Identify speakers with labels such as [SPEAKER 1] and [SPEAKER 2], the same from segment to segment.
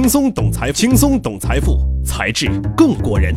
[SPEAKER 1] 轻松懂财富，轻松懂财富，才智更过人。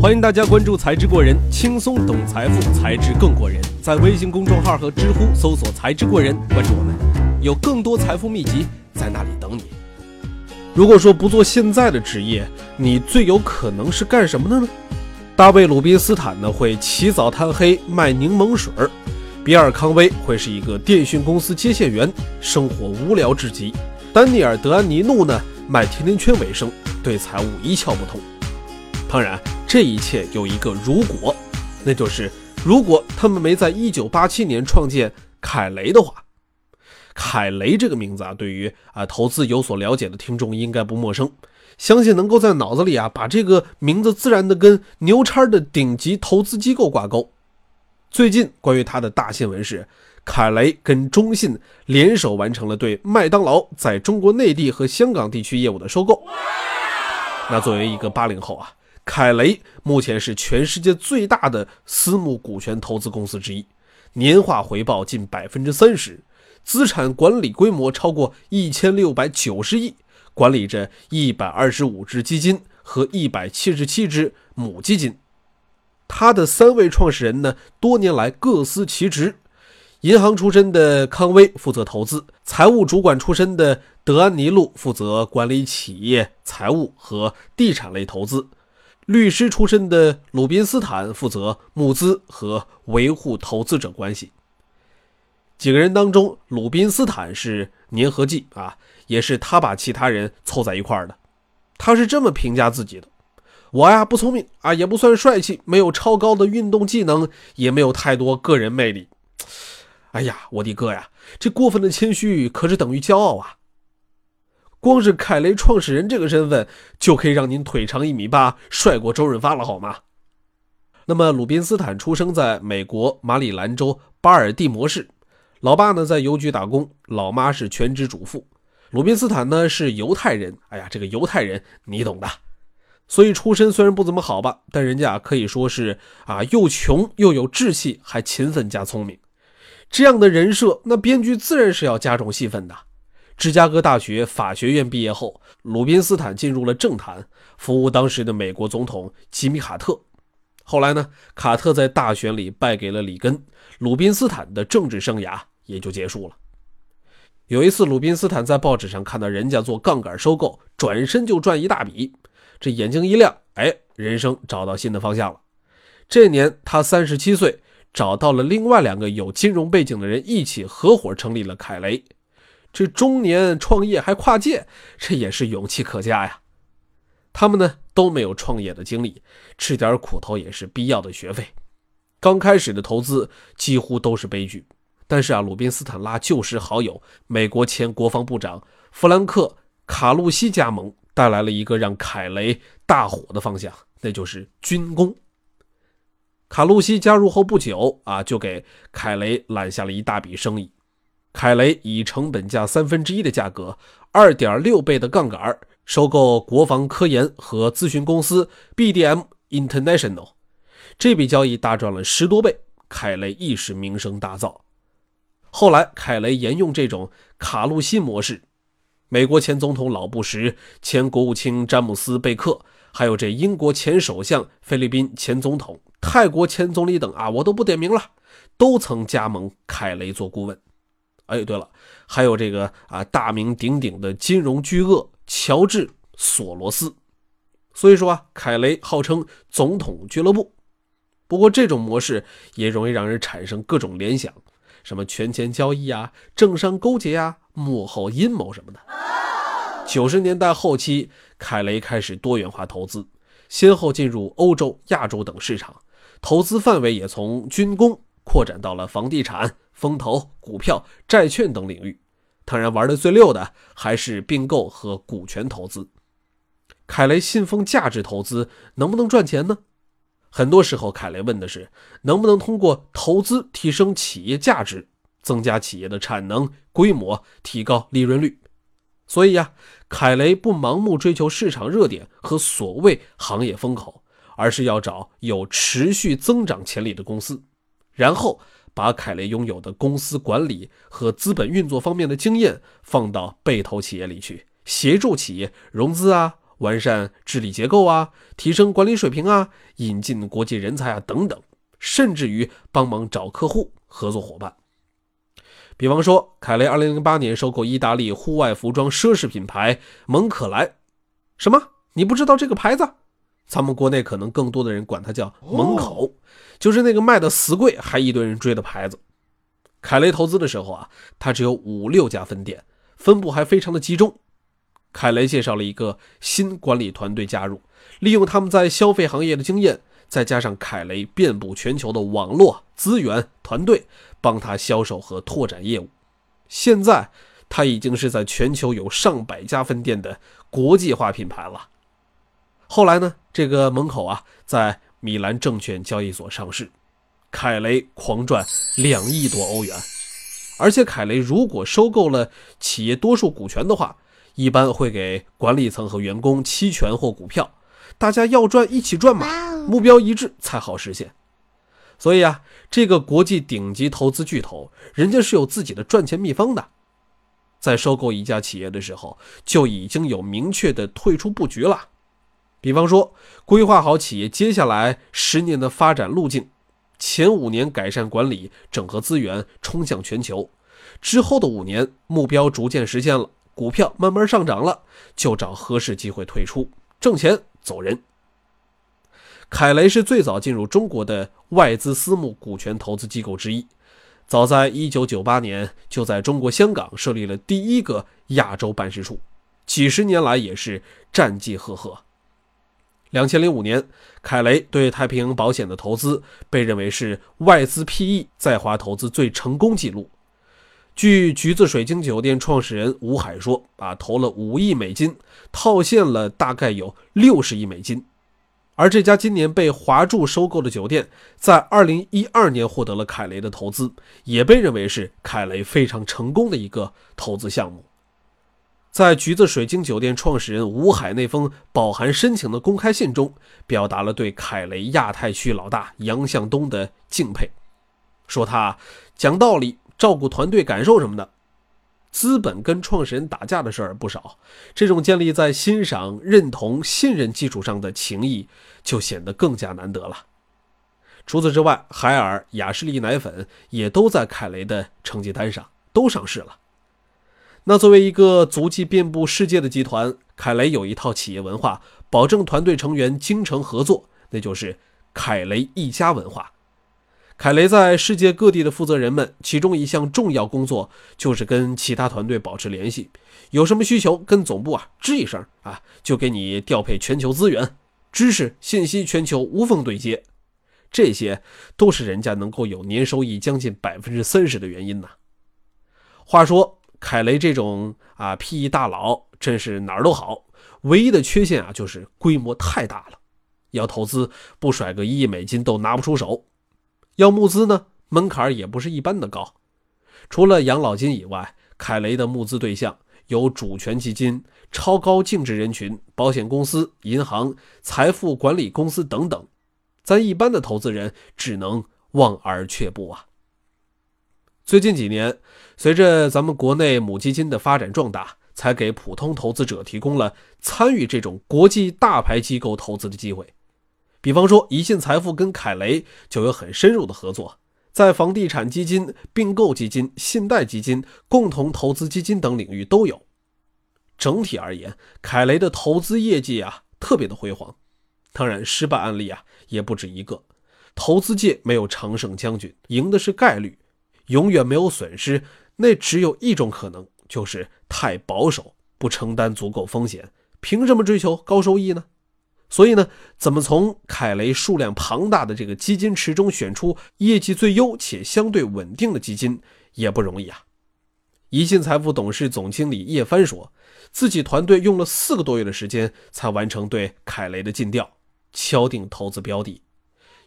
[SPEAKER 1] 欢迎大家关注“才智过人”，轻松懂财富，才智更过人。在微信公众号和知乎搜索“才智过人”，关注我们，有更多财富秘籍在那里等你。如果说不做现在的职业，你最有可能是干什么的呢？大卫·鲁宾斯坦呢会起早贪黑卖柠檬水，比尔·康威会是一个电讯公司接线员，生活无聊至极。丹尼尔·德安尼怒呢卖甜甜圈为生，对财务一窍不通。当然，这一切有一个如果，那就是如果他们没在1987年创建凯雷的话。凯雷这个名字啊，对于啊投资有所了解的听众应该不陌生，相信能够在脑子里啊把这个名字自然的跟牛叉的顶级投资机构挂钩。最近关于他的大新闻是，凯雷跟中信联手完成了对麦当劳在中国内地和香港地区业务的收购。那作为一个八零后啊，凯雷目前是全世界最大的私募股权投资公司之一，年化回报近百分之三十。资产管理规模超过一千六百九十亿，管理着一百二十五只基金和一百七十七只母基金。他的三位创始人呢，多年来各司其职。银行出身的康威负责投资，财务主管出身的德安尼路负责管理企业财务和地产类投资，律师出身的鲁宾斯坦负责募资和维护投资者关系。几个人当中，鲁宾斯坦是粘合剂啊，也是他把其他人凑在一块儿的。他是这么评价自己的：“我呀不聪明啊，也不算帅气，没有超高的运动技能，也没有太多个人魅力。哎呀，我的哥呀，这过分的谦虚可是等于骄傲啊！光是凯雷创始人这个身份，就可以让您腿长一米八，帅过周润发了，好吗？那么，鲁宾斯坦出生在美国马里兰州巴尔的摩市。老爸呢在邮局打工，老妈是全职主妇。鲁宾斯坦呢是犹太人，哎呀，这个犹太人你懂的。所以出身虽然不怎么好吧，但人家可以说是啊，又穷又有志气，还勤奋加聪明。这样的人设，那编剧自然是要加重戏份的。芝加哥大学法学院毕业后，鲁宾斯坦进入了政坛，服务当时的美国总统吉米·卡特。后来呢，卡特在大选里败给了里根，鲁宾斯坦的政治生涯。也就结束了。有一次，鲁宾斯坦在报纸上看到人家做杠杆收购，转身就赚一大笔，这眼睛一亮，哎，人生找到新的方向了。这年他三十七岁，找到了另外两个有金融背景的人，一起合伙成立了凯雷。这中年创业还跨界，这也是勇气可嘉呀。他们呢都没有创业的经历，吃点苦头也是必要的学费。刚开始的投资几乎都是悲剧。但是啊，鲁宾斯坦拉旧时好友美国前国防部长弗兰克·卡路西加盟，带来了一个让凯雷大火的方向，那就是军工。卡路西加入后不久啊，就给凯雷揽下了一大笔生意。凯雷以成本价三分之一的价格，二点六倍的杠杆收购国防科研和咨询公司 BDM International，这笔交易大赚了十多倍，凯雷一时名声大噪。后来，凯雷沿用这种卡路西模式，美国前总统老布什、前国务卿詹姆斯·贝克，还有这英国前首相、菲律宾前总统、泰国前总理等啊，我都不点名了，都曾加盟凯雷做顾问。哎，对了，还有这个啊，大名鼎鼎的金融巨鳄乔治·索罗斯。所以说啊，凯雷号称总统俱乐部。不过，这种模式也容易让人产生各种联想。什么权钱交易啊，政商勾结啊，幕后阴谋什么的。九十年代后期，凯雷开始多元化投资，先后进入欧洲、亚洲等市场，投资范围也从军工扩展到了房地产、风投、股票、债券等领域。当然，玩的最溜的还是并购和股权投资。凯雷信奉价值投资，能不能赚钱呢？很多时候，凯雷问的是能不能通过投资提升企业价值，增加企业的产能规模，提高利润率。所以呀，凯雷不盲目追求市场热点和所谓行业风口，而是要找有持续增长潜力的公司，然后把凯雷拥有的公司管理和资本运作方面的经验放到被投企业里去，协助企业融资啊，完善治理结构啊，提升管理水平啊，引进国际人才啊等等，甚至于帮忙找客户、合作伙伴。比方说，凯雷2008年收购意大利户外服装奢侈品牌蒙可莱。什么？你不知道这个牌子？咱们国内可能更多的人管它叫门口，就是那个卖的死贵还一堆人追的牌子。凯雷投资的时候啊，它只有五六家分店，分布还非常的集中。凯雷介绍了一个新管理团队加入，利用他们在消费行业的经验，再加上凯雷遍布全球的网络资源团队，帮他销售和拓展业务。现在他已经是在全球有上百家分店的国际化品牌了。后来呢，这个门口啊，在米兰证券交易所上市。凯雷狂赚两亿多欧元，而且凯雷如果收购了企业多数股权的话，一般会给管理层和员工期权或股票，大家要赚一起赚嘛，目标一致才好实现。所以啊，这个国际顶级投资巨头，人家是有自己的赚钱秘方的，在收购一家企业的时候，就已经有明确的退出布局了，比方说规划好企业接下来十年的发展路径。前五年改善管理、整合资源、冲向全球，之后的五年目标逐渐实现了，股票慢慢上涨了，就找合适机会退出，挣钱走人。凯雷是最早进入中国的外资私募股权投资机构之一，早在1998年就在中国香港设立了第一个亚洲办事处，几十年来也是战绩赫赫。两千零五年，凯雷对太平洋保险的投资被认为是外资 PE 在华投资最成功记录。据橘子水晶酒店创始人吴海说，啊，投了五亿美金，套现了大概有六十亿美金。而这家今年被华住收购的酒店，在二零一二年获得了凯雷的投资，也被认为是凯雷非常成功的一个投资项目。在橘子水晶酒店创始人吴海那封饱含深情的公开信中，表达了对凯雷亚太区老大杨向东的敬佩，说他讲道理、照顾团队感受什么的。资本跟创始人打架的事儿不少，这种建立在欣赏、认同、信任基础上的情谊就显得更加难得了。除此之外，海尔、雅士利奶粉也都在凯雷的成绩单上，都上市了。那作为一个足迹遍布世界的集团，凯雷有一套企业文化，保证团队成员精诚合作，那就是凯雷一家文化。凯雷在世界各地的负责人们，其中一项重要工作就是跟其他团队保持联系，有什么需求跟总部啊吱一声啊，就给你调配全球资源，知识信息全球无缝对接，这些都是人家能够有年收益将近百分之三十的原因呢。话说。凯雷这种啊 PE 大佬真是哪儿都好，唯一的缺陷啊就是规模太大了，要投资不甩个一亿美金都拿不出手，要募资呢门槛也不是一般的高。除了养老金以外，凯雷的募资对象有主权基金、超高净值人群、保险公司、银行、财富管理公司等等，咱一般的投资人只能望而却步啊。最近几年，随着咱们国内母基金的发展壮大，才给普通投资者提供了参与这种国际大牌机构投资的机会。比方说，宜信财富跟凯雷就有很深入的合作，在房地产基金、并购基金、信贷基金、共同投资基金等领域都有。整体而言，凯雷的投资业绩啊特别的辉煌。当然，失败案例啊也不止一个。投资界没有常胜将军，赢的是概率。永远没有损失，那只有一种可能，就是太保守，不承担足够风险，凭什么追求高收益呢？所以呢，怎么从凯雷数量庞大的这个基金池中选出业绩最优且相对稳定的基金也不容易啊。宜信财富董事总经理叶帆说，自己团队用了四个多月的时间才完成对凯雷的尽调，敲定投资标的。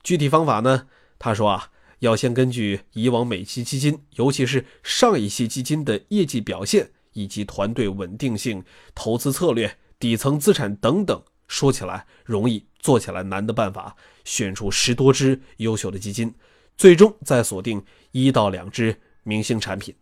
[SPEAKER 1] 具体方法呢？他说啊。要先根据以往每期基金，尤其是上一期基金的业绩表现，以及团队稳定性、投资策略、底层资产等等，说起来容易，做起来难的办法，选出十多只优秀的基金，最终再锁定一到两只明星产品。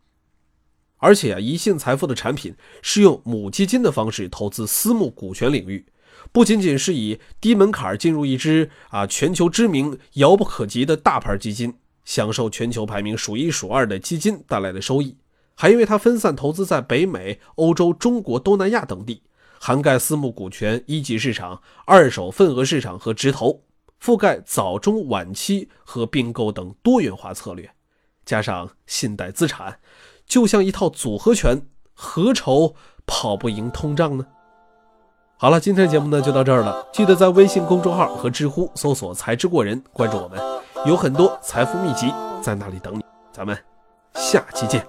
[SPEAKER 1] 而且啊，宜信财富的产品是用母基金的方式投资私募股权领域，不仅仅是以低门槛进入一支啊全球知名、遥不可及的大牌基金，享受全球排名数一数二的基金带来的收益，还因为它分散投资在北美、欧洲、中国、东南亚等地，涵盖私募股权一级市场、二手份额市场和直投，覆盖早中晚期和并购等多元化策略，加上信贷资产。就像一套组合拳，何愁跑不赢通胀呢？好了，今天的节目呢就到这儿了。记得在微信公众号和知乎搜索“财智过人”，关注我们，有很多财富秘籍在那里等你。咱们下期见。